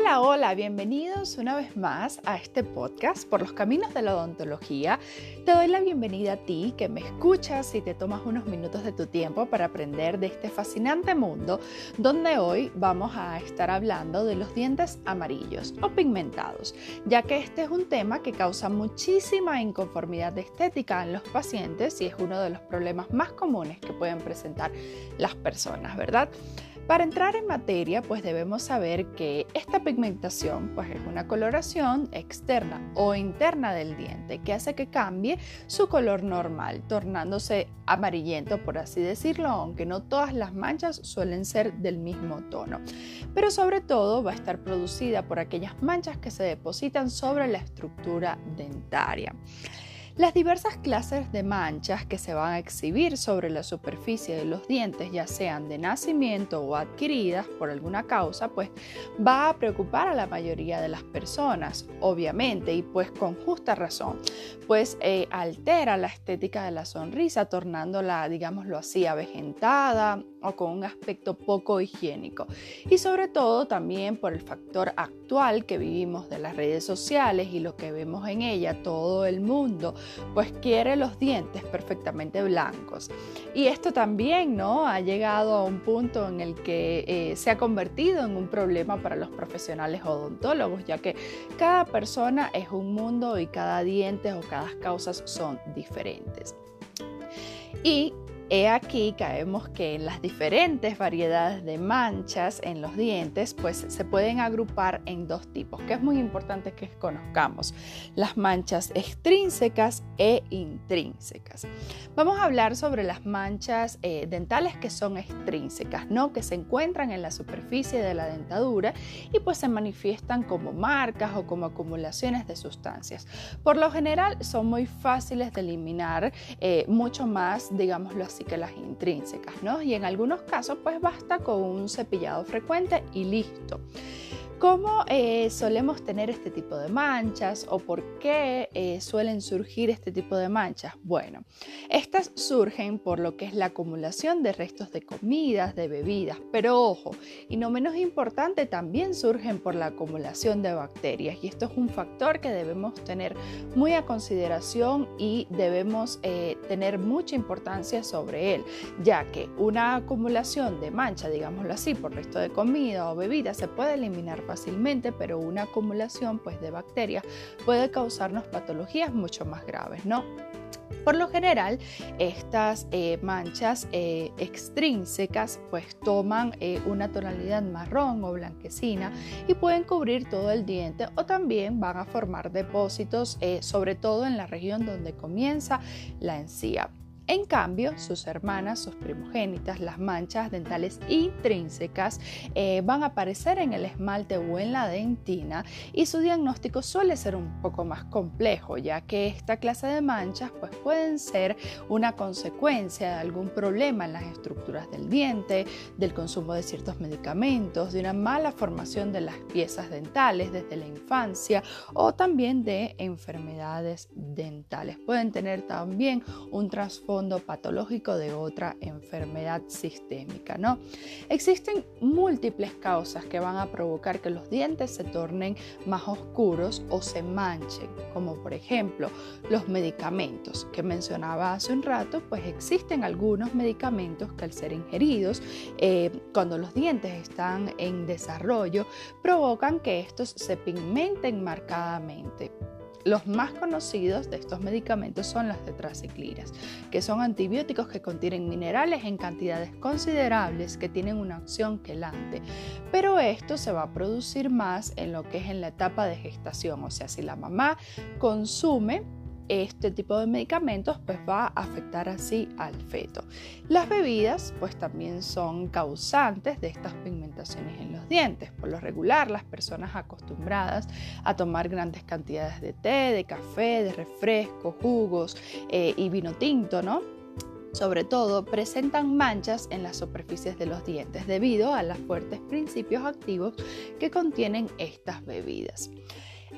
Hola, hola, bienvenidos una vez más a este podcast por los caminos de la odontología. Te doy la bienvenida a ti que me escuchas y te tomas unos minutos de tu tiempo para aprender de este fascinante mundo donde hoy vamos a estar hablando de los dientes amarillos o pigmentados, ya que este es un tema que causa muchísima inconformidad estética en los pacientes y es uno de los problemas más comunes que pueden presentar las personas, ¿verdad? Para entrar en materia, pues debemos saber que esta pigmentación pues es una coloración externa o interna del diente que hace que cambie su color normal, tornándose amarillento por así decirlo, aunque no todas las manchas suelen ser del mismo tono. Pero sobre todo va a estar producida por aquellas manchas que se depositan sobre la estructura dentaria. Las diversas clases de manchas que se van a exhibir sobre la superficie de los dientes, ya sean de nacimiento o adquiridas por alguna causa, pues va a preocupar a la mayoría de las personas, obviamente, y pues con justa razón, pues eh, altera la estética de la sonrisa, tornándola, digámoslo así, avejentada o con un aspecto poco higiénico. Y sobre todo también por el factor actual que vivimos de las redes sociales y lo que vemos en ella, todo el mundo pues quiere los dientes perfectamente blancos. Y esto también, ¿no? Ha llegado a un punto en el que eh, se ha convertido en un problema para los profesionales odontólogos, ya que cada persona es un mundo y cada diente o cada causa son diferentes. Y Aquí caemos que las diferentes variedades de manchas en los dientes pues se pueden agrupar en dos tipos, que es muy importante que conozcamos, las manchas extrínsecas e intrínsecas. Vamos a hablar sobre las manchas eh, dentales que son extrínsecas, ¿no? que se encuentran en la superficie de la dentadura y pues se manifiestan como marcas o como acumulaciones de sustancias. Por lo general son muy fáciles de eliminar, eh, mucho más, digámoslo así, que las intrínsecas, ¿no? Y en algunos casos pues basta con un cepillado frecuente y listo. ¿Cómo eh, solemos tener este tipo de manchas o por qué eh, suelen surgir este tipo de manchas? Bueno, estas surgen por lo que es la acumulación de restos de comidas, de bebidas, pero ojo, y no menos importante, también surgen por la acumulación de bacterias y esto es un factor que debemos tener muy a consideración y debemos eh, tener mucha importancia sobre él, ya que una acumulación de mancha, digámoslo así, por resto de comida o bebida se puede eliminar fácilmente, pero una acumulación pues, de bacterias puede causarnos patologías mucho más graves, ¿no? Por lo general, estas eh, manchas eh, extrínsecas pues toman eh, una tonalidad marrón o blanquecina y pueden cubrir todo el diente o también van a formar depósitos, sobre todo en la región donde comienza la encía. En cambio, sus hermanas, sus primogénitas, las manchas dentales intrínsecas eh, van a aparecer en el esmalte o en la dentina y su diagnóstico suele ser un poco más complejo, ya que esta clase de manchas pues, pueden ser una consecuencia de algún problema en las estructuras del diente, del consumo de ciertos medicamentos, de una mala formación de las piezas dentales desde la infancia o también de enfermedades dentales. Pueden tener también un trasfondo patológico de otra enfermedad sistémica. ¿no? Existen múltiples causas que van a provocar que los dientes se tornen más oscuros o se manchen, como por ejemplo los medicamentos que mencionaba hace un rato, pues existen algunos medicamentos que al ser ingeridos, eh, cuando los dientes están en desarrollo, provocan que estos se pigmenten marcadamente. Los más conocidos de estos medicamentos son las tetraciclinas, que son antibióticos que contienen minerales en cantidades considerables que tienen una acción quelante, pero esto se va a producir más en lo que es en la etapa de gestación, o sea, si la mamá consume este tipo de medicamentos pues va a afectar así al feto. Las bebidas pues también son causantes de estas pigmentaciones en los dientes. Por lo regular las personas acostumbradas a tomar grandes cantidades de té, de café, de refresco, jugos eh, y vino tinto, ¿no? sobre todo presentan manchas en las superficies de los dientes debido a los fuertes principios activos que contienen estas bebidas.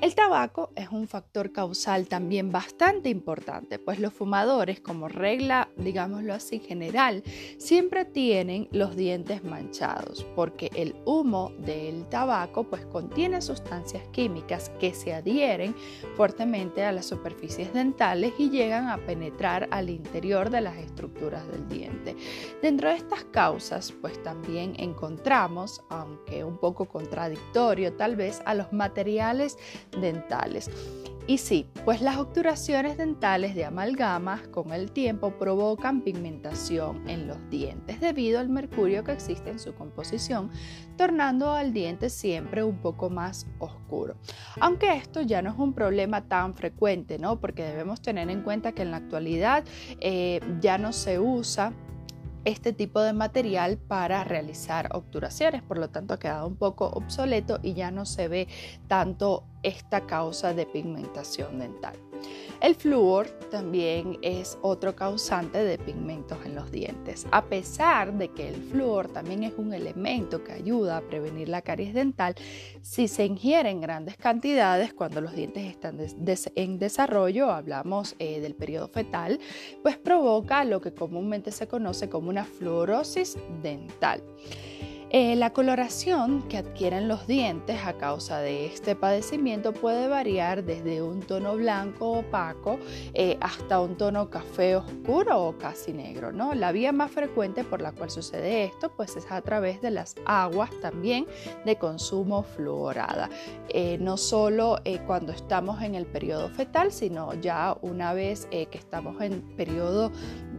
El tabaco es un factor causal también bastante importante, pues los fumadores, como regla, digámoslo así, general, siempre tienen los dientes manchados, porque el humo del tabaco pues contiene sustancias químicas que se adhieren fuertemente a las superficies dentales y llegan a penetrar al interior de las estructuras del diente. Dentro de estas causas, pues también encontramos, aunque un poco contradictorio tal vez, a los materiales dentales. Y sí, pues las obturaciones dentales de amalgamas con el tiempo provocan pigmentación en los dientes debido al mercurio que existe en su composición, tornando al diente siempre un poco más oscuro. Aunque esto ya no es un problema tan frecuente, ¿no? Porque debemos tener en cuenta que en la actualidad eh, ya no se usa este tipo de material para realizar obturaciones, por lo tanto ha quedado un poco obsoleto y ya no se ve tanto esta causa de pigmentación dental. El flúor también es otro causante de pigmentos en los dientes. A pesar de que el flúor también es un elemento que ayuda a prevenir la caries dental, si se ingiere en grandes cantidades cuando los dientes están en desarrollo, hablamos eh, del periodo fetal, pues provoca lo que comúnmente se conoce como una fluorosis dental. Eh, la coloración que adquieren los dientes a causa de este padecimiento puede variar desde un tono blanco opaco eh, hasta un tono café oscuro o casi negro. ¿no? La vía más frecuente por la cual sucede esto pues es a través de las aguas también de consumo fluorada. Eh, no solo cuando estamos en el periodo fetal, sino ya una vez que estamos en periodo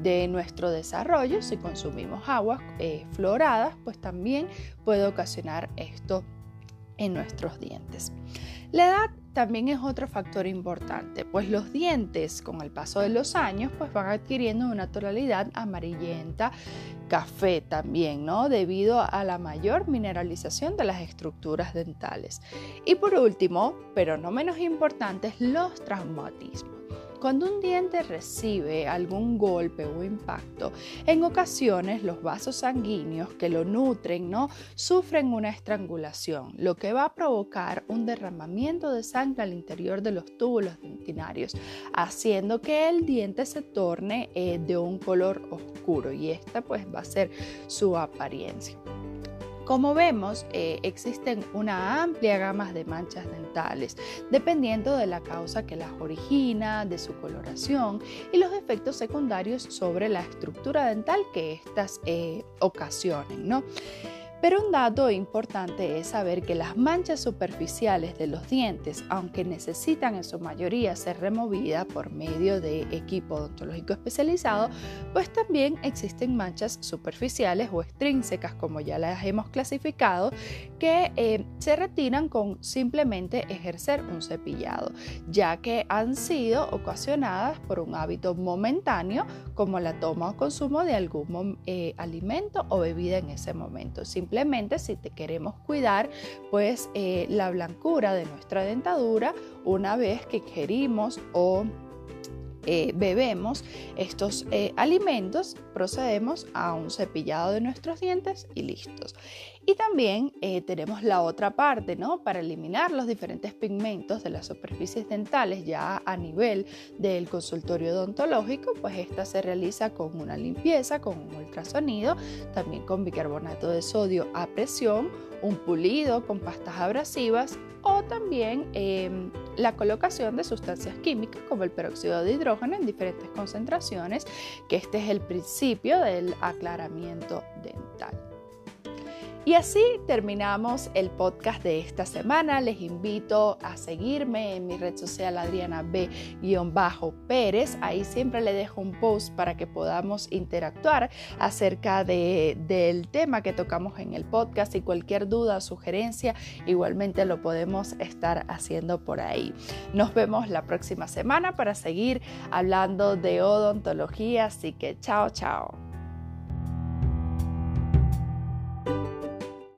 de nuestro desarrollo, si consumimos aguas eh, floradas, pues también puede ocasionar esto en nuestros dientes. La edad también es otro factor importante, pues los dientes con el paso de los años pues van adquiriendo una tonalidad amarillenta, café también, ¿no? Debido a la mayor mineralización de las estructuras dentales. Y por último, pero no menos importante, los traumatismos. Cuando un diente recibe algún golpe o impacto, en ocasiones los vasos sanguíneos que lo nutren ¿no? sufren una estrangulación, lo que va a provocar un derramamiento de sangre al interior de los túbulos dentinarios, haciendo que el diente se torne eh, de un color oscuro y esta pues va a ser su apariencia. Como vemos, eh, existen una amplia gama de manchas dentales, dependiendo de la causa que las origina, de su coloración y los efectos secundarios sobre la estructura dental que éstas eh, ocasionen. ¿no? Pero un dato importante es saber que las manchas superficiales de los dientes, aunque necesitan en su mayoría ser removidas por medio de equipo odontológico especializado, pues también existen manchas superficiales o extrínsecas, como ya las hemos clasificado, que eh, se retiran con simplemente ejercer un cepillado, ya que han sido ocasionadas por un hábito momentáneo, como la toma o consumo de algún eh, alimento o bebida en ese momento. Si te queremos cuidar, pues eh, la blancura de nuestra dentadura una vez que ingerimos o eh, bebemos estos eh, alimentos, procedemos a un cepillado de nuestros dientes y listos. Y también eh, tenemos la otra parte, ¿no? Para eliminar los diferentes pigmentos de las superficies dentales ya a nivel del consultorio odontológico, pues esta se realiza con una limpieza, con un ultrasonido, también con bicarbonato de sodio a presión, un pulido con pastas abrasivas o también em, la colocación de sustancias químicas como el peróxido de hidrógeno en diferentes concentraciones, que este es el principio del aclaramiento dental. Y así terminamos el podcast de esta semana. Les invito a seguirme en mi red social Adriana B-Pérez. Ahí siempre le dejo un post para que podamos interactuar acerca del tema que tocamos en el podcast y cualquier duda o sugerencia igualmente lo podemos estar haciendo por ahí. Nos vemos la próxima semana para seguir hablando de odontología. Así que chao, chao.